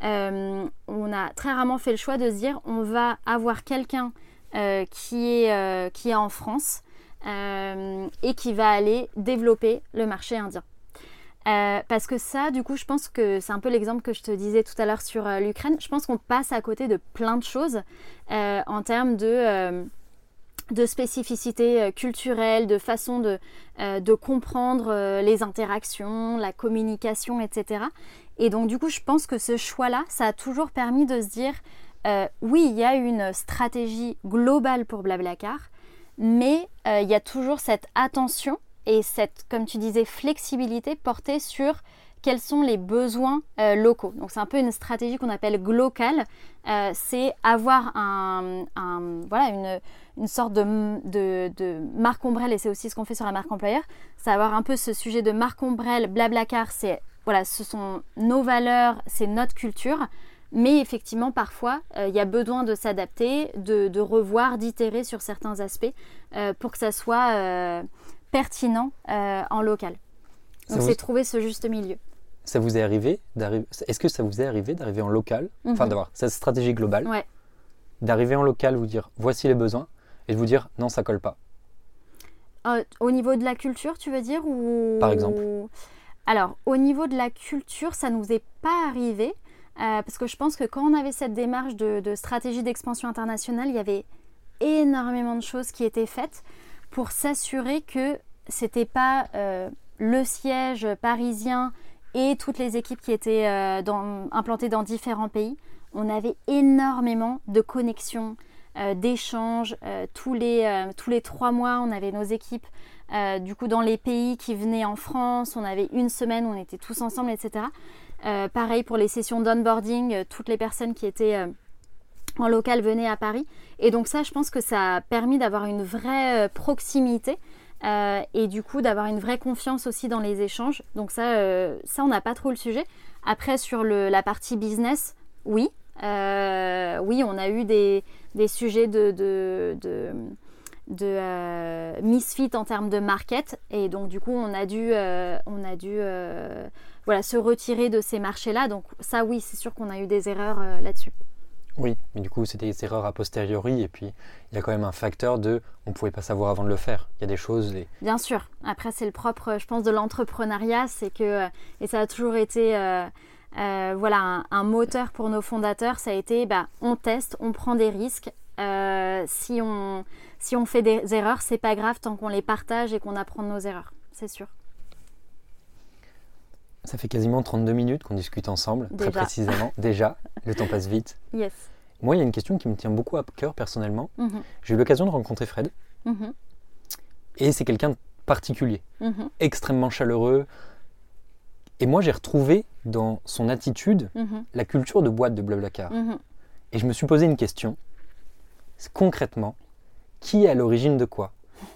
euh, on a très rarement fait le choix de se dire on va avoir quelqu'un euh, qui, euh, qui est en France et qui va aller développer le marché indien. parce que ça, du coup, je pense que c'est un peu l'exemple que je te disais tout à l'heure sur l'Ukraine. Je pense qu'on passe à côté de plein de choses en termes de spécificités euh, culturelles, de façon de, euh, de comprendre euh, les interactions, la communication, etc. Et donc du coup, je pense que ce choix-là, ça a toujours permis de se dire, oui, il y a une stratégie globale pour Blablacar, mais il y a toujours cette attention et cette, comme tu disais, flexibilité portée sur quels sont les besoins locaux. Donc c'est un peu une stratégie qu'on appelle glocale, c'est avoir un, voilà, une, une sorte de, de, marque ombrelle, et c'est aussi ce qu'on fait sur la marque employeur, c'est avoir un peu ce sujet de marque ombrelle, blablacar, c'est voilà, ce sont nos valeurs, c'est notre culture, mais effectivement, parfois, euh, il y a besoin de s'adapter, de, revoir, d'itérer sur certains aspects euh, pour que ça soit euh, pertinent en local. Donc, c'est trouver ce juste milieu. Ça vous est arrivé d'arriver Est-ce que ça vous est arrivé d'arriver en local, enfin mhm. d'avoir cette stratégie globale, ouais. d'arriver en local, vous dire voici les besoins, et de vous dire non, ça colle pas Au niveau de la culture, tu veux dire ou... Par exemple. Alors, au niveau de la culture, ça nous est pas arrivé. Euh, parce que je pense que quand on avait cette démarche de, stratégie d'expansion internationale, il y avait énormément de choses qui étaient faites pour s'assurer que c'était pas euh, le siège parisien et toutes les équipes qui étaient implantées dans différents pays. On avait énormément de connexions, euh, d'échanges. Euh, tous, les, euh, tous les trois mois, on avait nos équipes du coup dans les pays qui venaient en France. On avait une semaine on était tous ensemble, etc. pareil pour les sessions d'onboarding, toutes les personnes qui étaient en local venaient à Paris. Et donc ça, je pense que ça a permis d'avoir une vraie proximité. et du coup d'avoir une vraie confiance aussi dans les échanges. Donc ça, ça on n'a pas trop le sujet. Après sur la partie business, oui, oui, on a eu des, des sujets de, de, de, euh, misfit en termes de market. Et donc, du coup, on a dû, euh, on a dû euh, voilà, se retirer de ces marchés-là. Donc, ça, oui, c'est sûr qu'on a eu des erreurs là-dessus. Oui, mais du coup, c'était des erreurs a posteriori. Et puis, il y a quand même un facteur de on ne pouvait pas savoir avant de le faire. Il y a des choses. Bien sûr. Après, c'est le propre, je pense, de l'entrepreneuriat. C'est que, et ça a toujours été. Euh, voilà, un, moteur pour nos fondateurs, ça a été bah, on teste, on prend des risques. Euh, si, on, si on fait des erreurs, c'est pas grave tant qu'on les partage et qu'on apprend de nos erreurs, c'est sûr. Ça fait quasiment 32 minutes qu'on discute ensemble, très précisément. Déjà, le temps passe vite. Yes. Moi, il y a une question qui me tient beaucoup à cœur personnellement. Mhm. J'ai eu l'occasion de rencontrer Fred. Mhm. Et c'est quelqu'un de particulier, mhm. extrêmement chaleureux, et moi, j'ai retrouvé dans son attitude la culture de boîte de Blablacar. Et je me suis posé une question. Concrètement, qui est à l'origine de quoi?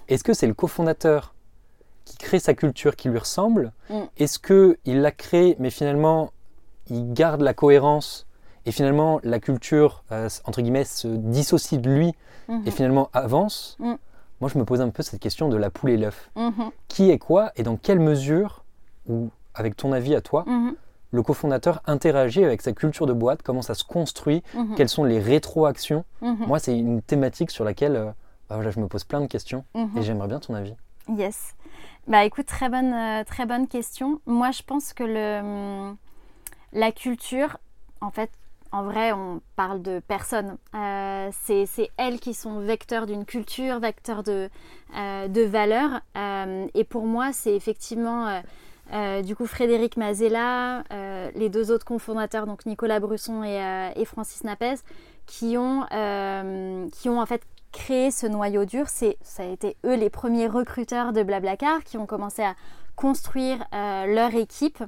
Est-ce que c'est le cofondateur qui crée sa culture qui lui ressemble mm. Est-ce qu'il l'a créée, mais finalement, il garde la cohérence et finalement, la culture, euh, entre guillemets, se dissocie de lui mhm. et finalement avance? Mm. Moi, je me pose un peu cette question de la poule et l'œuf. Qui est quoi et dans quelle mesure ou avec ton avis à toi, mhm. le cofondateur interagit avec sa culture de boîte, comment ça se construit, quelles sont les rétroactions? Moi, c'est une thématique sur laquelle euh, bah je me pose plein de questions et j'aimerais bien ton avis. Yes. Bah écoute, très bonne, euh, très bonne question. Moi, je pense que le, hum, la culture, en fait, en vrai, on parle de personnes. c'est elles qui sont vecteurs d'une culture, vecteurs de, de valeurs. et pour moi, c'est effectivement du coup Frédéric Mazella, les deux autres cofondateurs, donc Nicolas Brusson et, Francis Napez, qui ont, qui ont en fait créé ce noyau dur. C'est, ça a été eux les premiers recruteurs de Blablacar qui ont commencé à construire leur équipe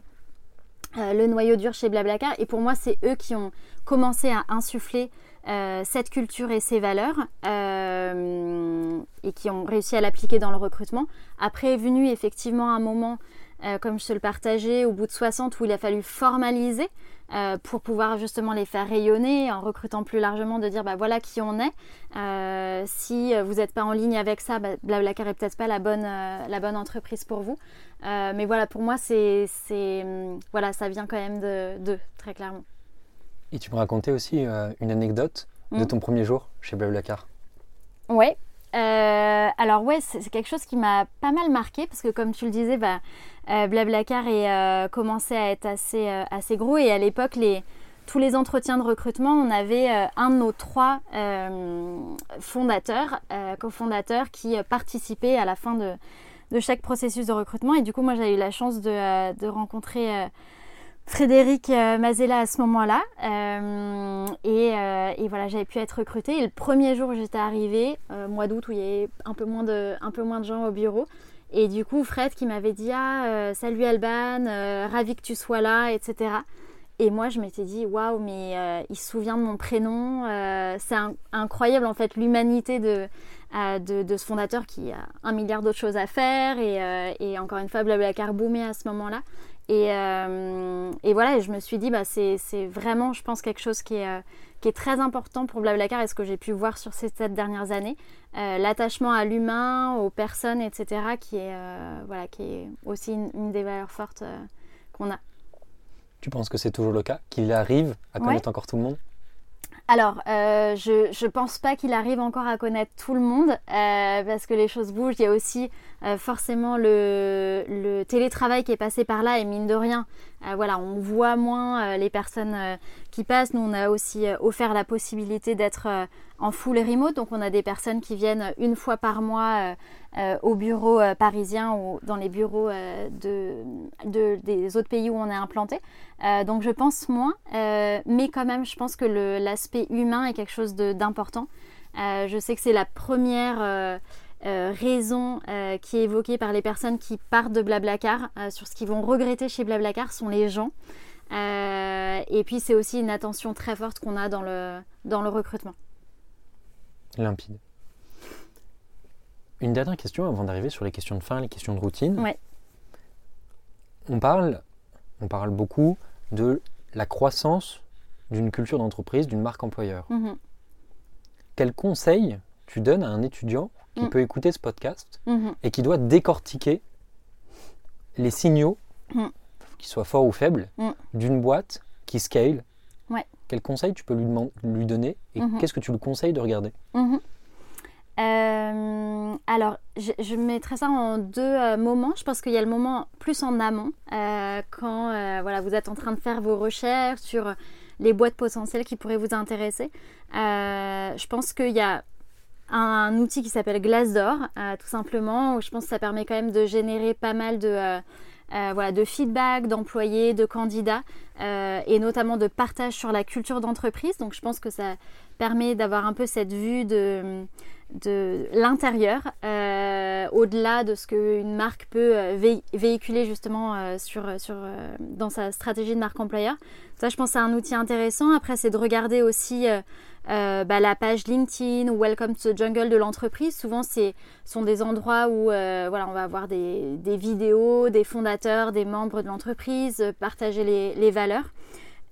euh, le noyau dur chez Blablacar. Et pour moi, c'est eux qui ont commencé à insuffler euh, cette culture et ces valeurs euh, et qui ont réussi à l'appliquer dans le recrutement. Après est venu effectivement un moment, comme je te le partageais, au bout de 60 où il a fallu formaliser euh, pour pouvoir justement les faire rayonner en recrutant plus largement, de dire bah voilà qui on est. Euh, si vous n'êtes pas en ligne avec ça, bah, Blablacar est peut-être pas la bonne, euh, la bonne entreprise pour vous. mais voilà, pour moi, c'est, hum, voilà, ça vient quand même de, très clairement. Et tu me racontais aussi une anecdote de mmh. ton premier jour chez Blablacar? Ouais, euh, alors ouais, c'est quelque chose qui m'a pas mal marqué parce que comme tu le disais, bah, euh, Blablacar est euh, commencé à être assez, assez gros et à l'époque, tous les entretiens de recrutement, on avait un de nos trois fondateurs, cofondateurs qui participaient à la fin de, chaque processus de recrutement. Et du coup, moi j'ai eu la chance de rencontrer Frédéric euh, Mazella à ce moment-là. Euh, euh, et, voilà, j'avais pu être recrutée. Et le premier jour où j'étais arrivée, mois d'août, où il y avait un peu, moins de, un peu moins de gens au bureau. Et du coup, Fred qui m'avait dit Ah, salut Alban, ravi que tu sois là, etc. Et moi, je m'étais dit Waouh, mais il se souvient de mon prénom. C'est incroyable en fait l'humanité de, de, ce fondateur qui a un milliard d'autres choses à faire. Et, et encore une fois, Blablacar boomé à ce moment-là. Euh, et, voilà, et je me suis dit, bah, c'est vraiment, je pense, quelque chose qui est, euh, qui est très important pour Blablacar et ce que j'ai pu voir sur ces sept dernières années. Euh, l'attachement à l'humain, aux personnes, etc., qui est, voilà, qui est aussi une, des valeurs fortes qu'on a. Tu penses que c'est toujours le cas Qu'il arrive à connaître encore tout le monde? Alors, euh, je ne pense pas qu'il arrive encore à connaître tout le monde euh, parce que les choses bougent. Il y a aussi euh, forcément le, télétravail qui est passé par là et mine de rien, voilà, on voit moins les personnes qui passent. Nous, on a aussi offert la possibilité d'être en full remote, donc on a des personnes qui viennent une fois par mois au bureau parisien ou dans les bureaux de, des autres pays où on est implanté. donc je pense moins, mais quand même, je pense que l'aspect humain est quelque chose d'important. Euh, je sais que c'est la première euh, euh, raison qui est évoquée par les personnes qui partent de Blablacar sur ce qu'ils vont regretter chez Blablacar sont les gens. et puis c'est aussi une attention très forte qu'on a dans le, dans le recrutement. Limpide. Une dernière question avant d'arriver sur les questions de fin, les questions de routine. Ouais. On parle, on parle beaucoup de la croissance d'une culture d'entreprise, d'une marque employeur. Mhm. Quel conseil tu donnes à un étudiant qui mhm. peut écouter ce podcast mhm. et qui doit décortiquer les signaux, qu'ils soient forts ou faibles, d'une boîte qui scale. Quel conseil tu peux lui, lui donner et qu'est-ce que tu lui conseilles de regarder? Euh, alors, je, mettrai ça en deux euh, moments. Je pense qu'il y a le moment plus en amont, euh, quand voilà, vous êtes en train de faire vos recherches sur les boîtes potentielles qui pourraient vous intéresser. Je pense qu'il y a un, outil qui s'appelle Glassdoor, tout simplement, où je pense que ça permet quand même de générer pas mal de, euh, voilà, de feedback d'employés, de candidats, et notamment de partage sur la culture d'entreprise. Donc je pense que ça permet d'avoir un peu cette vue de, de l'intérieur, au-delà de ce qu'une marque peut véhiculer justement sur, sur, dans sa stratégie de marque employeur. Ça, je pense, c'est un outil intéressant. Après, c'est de regarder aussi euh, euh, bah, la page LinkedIn ou Welcome to the Jungle de l'entreprise. Souvent, ce sont des endroits où euh, voilà, on va avoir des, vidéos, des fondateurs, des membres de l'entreprise, partager les, valeurs.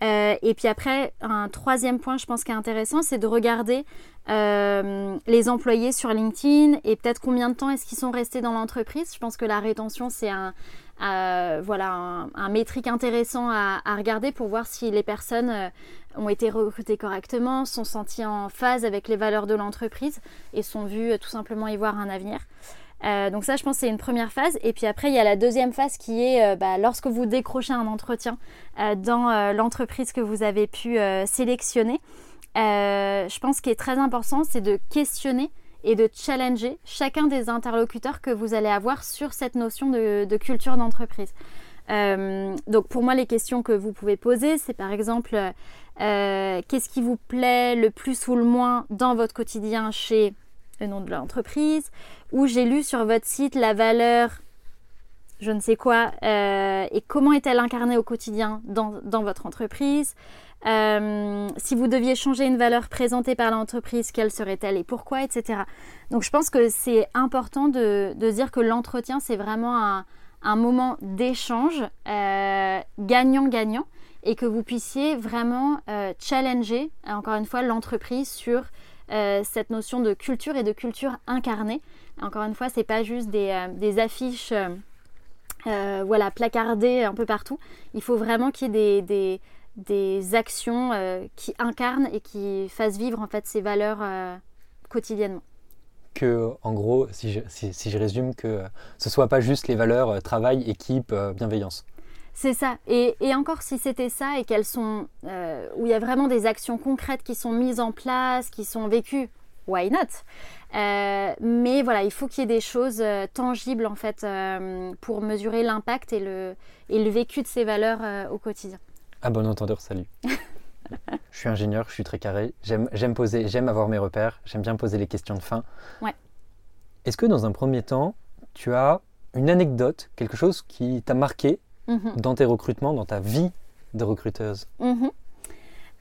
et puis après, un troisième point, je pense, qui est intéressant, c'est de regarder les employés sur LinkedIn et peut-être combien de temps est-ce qu'ils sont restés dans l'entreprise. Je pense que la rétention, c'est un, voilà, un, métrique intéressant à, regarder pour voir si les personnes euh, ont été recrutées correctement, sont senties en phase avec les valeurs de l'entreprise et sont vues euh, tout simplement y voir un avenir. donc ça, je pense, c'est une première phase. Et puis après, il y a la deuxième phase qui est bah, lorsque vous décrochez un entretien dans l'entreprise que vous avez pu sélectionner. je pense qu'il est très important, c'est de questionner et de challenger chacun des interlocuteurs que vous allez avoir sur cette notion de, culture d'entreprise. Euh, donc pour moi, les questions que vous pouvez poser, c'est par exemple euh, qu'est-ce qui vous plaît le plus ou le moins dans votre quotidien chez le nom de l'entreprise, ou j'ai lu sur votre site la valeur je ne sais quoi, euh, et comment est-elle incarnée au quotidien dans, dans votre entreprise euh, si vous deviez changer une valeur présentée par l'entreprise, quelle serait-elle et pourquoi, etc. Donc je pense que c'est important de, dire que l'entretien, c'est vraiment un, moment d'échange euh, gagnant-gagnant et que vous puissiez vraiment challenger, encore une fois, l'entreprise sur cette notion de culture et de culture incarnée. Encore une fois, c'est pas juste des, affiches voilà, placardées un peu partout. Il faut vraiment qu'il y ait des des actions euh, qui incarnent et qui fassent vivre en fait ces valeurs euh, quotidiennement. Que, en gros, si je, si, je, résume, que ce soit pas juste les valeurs euh, travail, équipe, bienveillance. C'est ça. Et, et, encore si c'était ça et qu'elles sont où il y a vraiment des actions concrètes qui sont mises en place, qui sont vécues, why not? Mais voilà, il faut qu'il y ait des choses tangibles en fait pour mesurer l'impact et le, et le vécu de ces valeurs au quotidien. Ah bon entendeur, salut. je suis ingénieur, je suis très carré. J'aime poser, j'aime avoir mes repères. J'aime bien poser les questions de fin. Ouais. Est-ce que dans un premier temps, tu as une anecdote, quelque chose qui t'a marqué mhm. dans tes recrutements, dans ta vie de recruteuse? Mhm.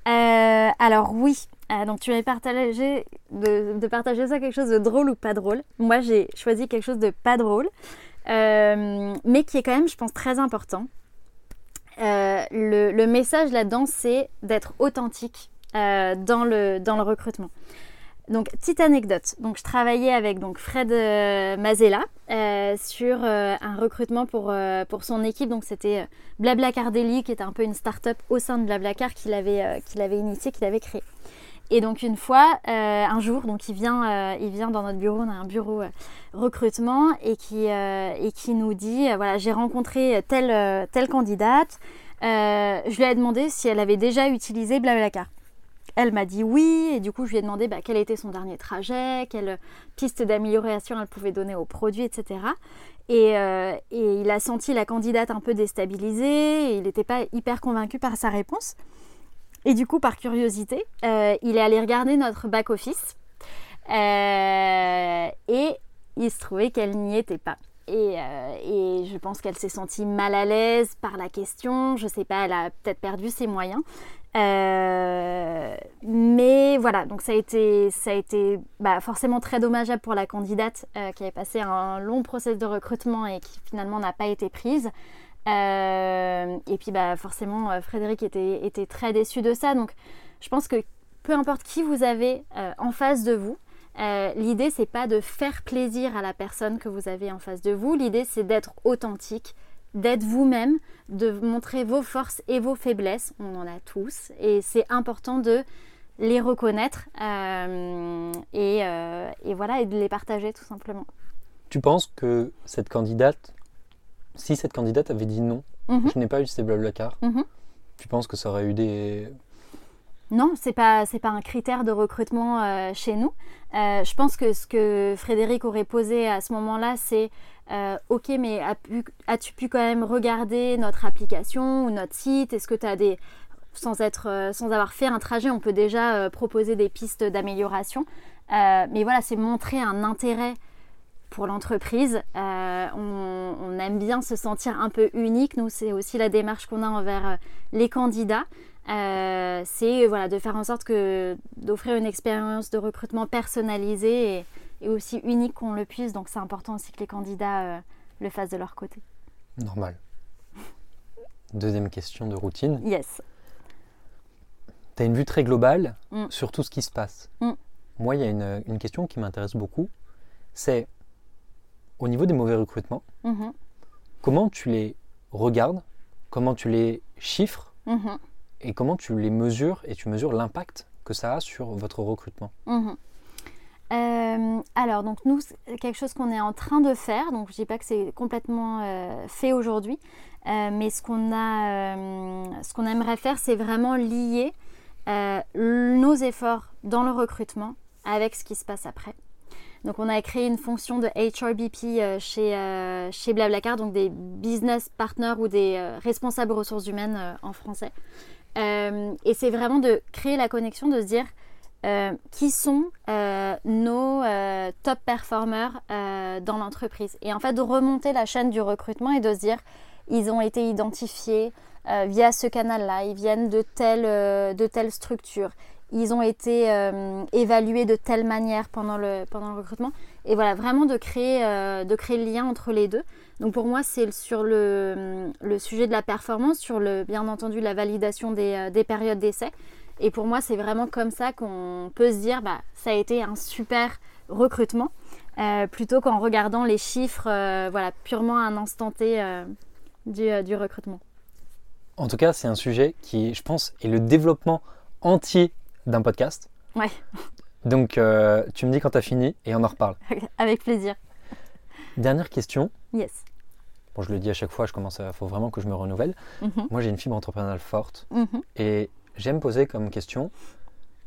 Euh, Alors oui. Euh, donc tu m'avais partagé de, partager ça quelque chose de drôle ou pas drôle. Moi j'ai choisi quelque chose de pas drôle, euh, mais qui est quand même, je pense, très important. Euh, le, message là-dedans, c'est d'être authentique dans, le, dans le recrutement. Donc, petite anecdote. Donc, je travaillais avec donc, Fred euh, Mazella sur un recrutement pour, pour son équipe. Donc, c'était Blablacar Daily, qui était un peu une start-up au sein de Blablacar qu'il avait, qu'il avait initié, qu'il avait créé. Et donc une fois, euh, un jour, donc il vient, euh, il vient dans notre bureau, on a un bureau euh, recrutement et qui, et qui nous dit, voilà, j'ai rencontré telle, telle candidate, je lui ai demandé si elle avait déjà utilisé Blablacar. Elle m'a dit oui, et du coup je lui ai demandé bah, quel était son dernier trajet, quelle piste d'amélioration elle pouvait donner au produit, etc. Et, et, il a senti la candidate un peu déstabilisée, et il n'était pas hyper convaincu par sa réponse. Et du coup, par curiosité, euh, il est allé regarder notre back-office euh, et il se trouvait qu'elle n'y était pas. Et, euh, et je pense qu'elle s'est sentie mal à l'aise par la question. Je sais pas, elle a peut-être perdu ses moyens. Mais voilà, donc ça a été, ça a été bah, forcément très dommageable pour la candidate qui avait passé un long process de recrutement et qui finalement n'a pas été prise. Euh, et puis bah, forcément, euh, Frédéric était, était, très déçu de ça. Donc je pense que peu importe qui vous avez euh, en face de vous, l'idée c'est pas de faire plaisir à la personne que vous avez en face de vous. L'idée c'est d'être authentique, d'être vous-même, de montrer vos forces et vos faiblesses. On en a tous. Et c'est important de les reconnaître et, et voilà et de les partager tout simplement. Tu penses que cette candidate si cette candidate avait dit non, mhm. je n'ai pas eu ces blablacar, mm tu penses que ça aurait eu des... Non, c'est pas pas un critère de recrutement euh, chez nous. Euh, je pense que ce que Frédéric aurait posé à ce moment-là, c'est euh, ok, mais as-tu pu quand même regarder notre application ou notre site? Est-ce que tu as des sans être sans avoir fait un trajet, on peut déjà proposer des pistes d'amélioration. mais voilà, c'est montrer un intérêt pour l'entreprise. Euh, on, aime bien se sentir un peu unique. Nous, c'est aussi la démarche qu'on a envers les candidats. Euh, c'est voilà, de faire en sorte que d'offrir une expérience de recrutement personnalisée et, aussi unique qu'on le puisse. Donc c'est important aussi que les candidats le fassent de leur côté. Normal. Deuxième question de routine. Yes. Tu as une vue très globale mm. sur tout ce qui se passe. Mm. Moi, il y a une, une question qui m'intéresse beaucoup. C'est au niveau des mauvais recrutements, mhm. comment tu les regardes, comment tu les chiffres? Mhm. Et comment tu les mesures et tu mesures l'impact que ça a sur votre recrutement mhm. Euh, alors, donc nous, quelque chose qu'on est en train de faire. Donc, je dis pas que c'est complètement euh, fait aujourd'hui, euh, mais ce qu'on a, ce qu'on aimerait faire, c'est vraiment lier nos efforts dans le recrutement avec ce qui se passe après. Donc, on a créé une fonction de HRBP chez, chez Blablacar, donc des business partners ou des responsables ressources humaines en français. Et c'est vraiment de créer la connexion, de se dire euh, qui sont euh, nos euh, top performers dans l'entreprise. Et en fait, de remonter la chaîne du recrutement et de se dire, ils ont été identifiés via ce canal-là, ils viennent de telle, de telle structure, ils ont été évalués de telle manière pendant le, pendant le recrutement. Et voilà, vraiment de créer, de créer le lien entre les deux. Donc pour moi, c'est sur le, le, sujet de la performance, sur le, bien entendu la validation des, des périodes d'essai. Et pour moi, c'est vraiment comme ça qu'on peut se dire, bah, ça a été un super recrutement, euh, plutôt qu'en regardant les chiffres, euh, voilà, purement à un instant T euh, du, recrutement. En tout cas, c'est un sujet qui, je pense, est le développement entier d'un podcast. Ouais. Donc, tu me dis quand tu as fini et on en reparle. Avec plaisir. Dernière question. Yes. Bon, je le dis à chaque fois, je commence à, faut vraiment que je me renouvelle. Mhm. Moi, j'ai une fibre entrepreneuriale forte mhm. et j'aime poser comme question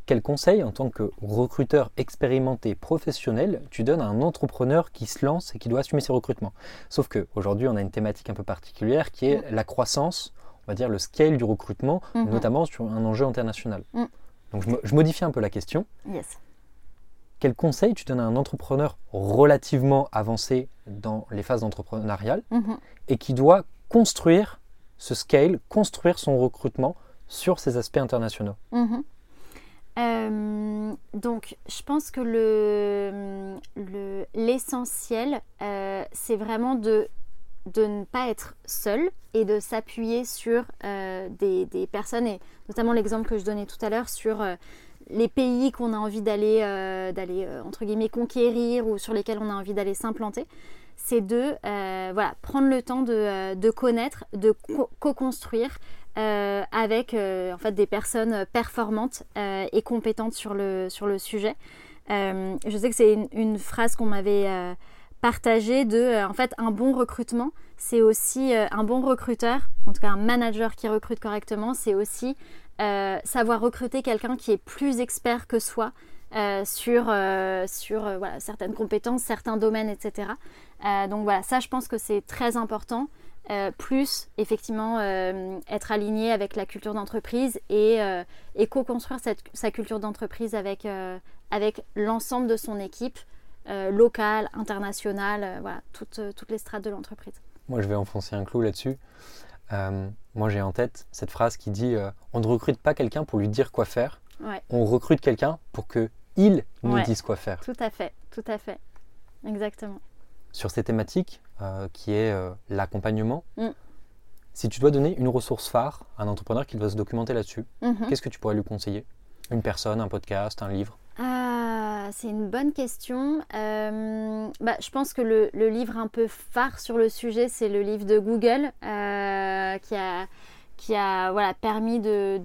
quel conseil en tant que recruteur expérimenté professionnel tu donnes à un entrepreneur qui se lance et qui doit assumer ses recrutements? Sauf qu'aujourd'hui, on a une thématique un peu particulière qui est mm. la croissance, on va dire le scale du recrutement, notamment sur un enjeu international. Donc je, modifie un peu la question. Yes. Quel conseil tu donnes à un entrepreneur relativement avancé dans les phases d'entrepreneurial mm-hmm. et qui doit construire ce scale, construire son recrutement sur ces aspects internationaux? Mhm. euh, donc, je pense que le, l'essentiel, euh, c'est vraiment de, de ne pas être seul et de s'appuyer sur euh, des, des, personnes, et notamment l'exemple que je donnais tout à l'heure sur les pays qu'on a envie d'aller, d'aller entre guillemets, conquérir ou sur lesquels on a envie d'aller s'implanter. C'est de voilà, prendre le temps de, de connaître, de co-construire. Euh, avec euh, en fait des personnes performantes euh, et compétentes sur le, sur le sujet. je sais que c'est une, phrase qu'on m'avait partagée de en fait un bon recrutement, c'est aussi un bon recruteur, en tout cas un manager qui recrute correctement, c'est aussi savoir recruter quelqu'un qui est plus expert que soi. sur, sur voilà, certaines compétences, certains domaines, etc. donc voilà, ça je pense que c'est très important. Euh, plus effectivement euh, être aligné avec la culture d'entreprise et, euh, co-construire sa culture d'entreprise avec, avec l'ensemble de son équipe locale, internationale, voilà, toutes, toutes les strates de l'entreprise. Moi, je vais enfoncer un clou là-dessus. Moi, j'ai en tête cette phrase qui dit on ne recrute pas quelqu'un pour lui dire quoi faire, on recrute quelqu'un pour que il nous dise quoi faire. Tout à fait, tout à fait, exactement. Sur ces thématiques, euh, qui est euh, l'accompagnement. Mm. Si tu dois donner une ressource phare à un entrepreneur qui doit se documenter là-dessus, mm-hmm. qu'est-ce que tu pourrais lui conseiller? Une personne, un podcast, un livre? Ah, C'est une bonne question. Euh, bah, je pense que le, livre un peu phare sur le sujet, c'est le livre de Google qui a qui a voilà, permis de,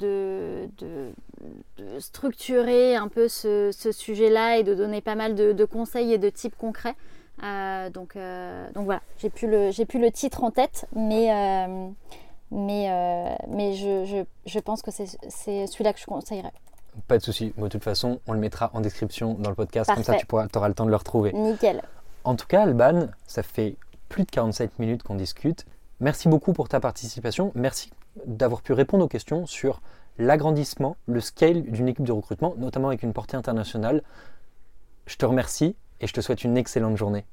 structurer un peu ce, sujet-là et de donner pas mal de, conseils et de types concrets. Euh, donc, euh, donc voilà, j'ai plus, le, plus le titre en tête, mais, euh, mais, mais je, je, je, pense que c'est, c'est celui-là que je conseillerais. Pas de souci. de toute façon, on le mettra en description dans le podcast, comme ça tu pourras, auras le temps de le retrouver. Nickel. En tout cas, Alban, ça fait plus de 47 minutes qu'on discute. Merci beaucoup pour ta participation. Merci d'avoir pu répondre aux questions sur l'agrandissement, le scale d'une équipe de recrutement, notamment avec une portée internationale. Je te remercie et je te souhaite une excellente journée.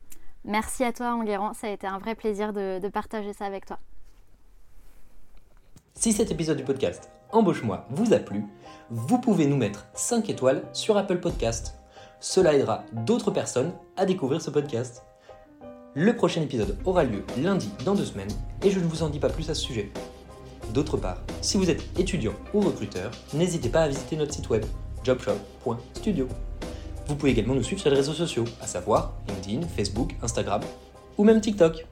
Merci à toi, Enguerrand. Ça a été un vrai plaisir de, partager ça avec toi. Si cet épisode du podcast Embauche-moi vous a plu, vous pouvez nous mettre 5 étoiles sur Apple Podcast. Cela aidera d'autres personnes à découvrir ce podcast. Le prochain épisode aura lieu lundi dans deux semaines et je ne vous en dis pas plus à ce sujet. D'autre part, si vous êtes étudiant ou recruteur, n'hésitez pas à visiter notre site web jobshop.studio. Vous pouvez également nous suivre sur les réseaux sociaux, à savoir LinkedIn, Facebook, Instagram ou même TikTok.